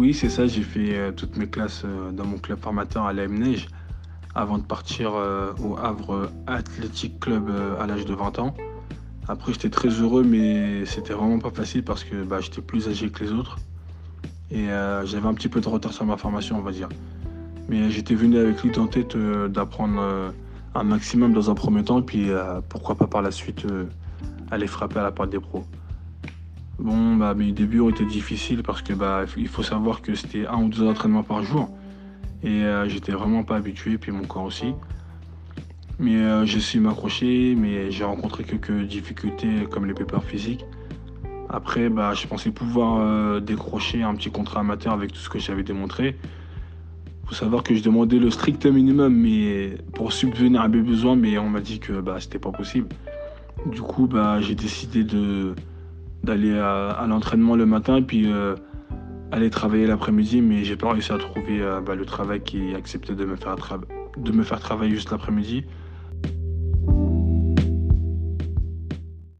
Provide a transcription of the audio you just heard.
Oui, c'est ça, j'ai fait euh, toutes mes classes euh, dans mon club formateur à l'AM avant de partir euh, au Havre Athletic Club à l'âge de 20 ans. Après, j'étais très heureux, mais c'était vraiment pas facile parce que bah, j'étais plus âgé que les autres. Et j'avais un petit peu de retard sur ma formation, on va dire. Mais j'étais venu avec lui en tête d'apprendre un maximum dans un premier temps, puis euh, pourquoi pas par la suite aller frapper à la porte des pros. Bon, bah, mes débuts ont été difficiles parce que bah, il faut savoir que c'était un ou deux entraînements par jour. Et euh, j'étais vraiment pas habitué, puis mon corps aussi. Mais euh, j'ai su m'accrocher, mais j'ai rencontré quelques difficultés comme les pépins physiques. Après, bah, je pensais pouvoir euh, décrocher un petit contrat amateur avec tout ce que j'avais démontré. faut savoir que je demandais le strict minimum mais pour subvenir à mes besoins, mais on m'a dit que bah, c'était pas possible. Du coup, bah, j'ai décidé de, d'aller à, l'entraînement le matin puis euh, aller travailler l'après-midi, mais j'ai pas réussi à trouver euh, bah, le travail qui acceptait de me faire, de me faire travailler juste l'après-midi.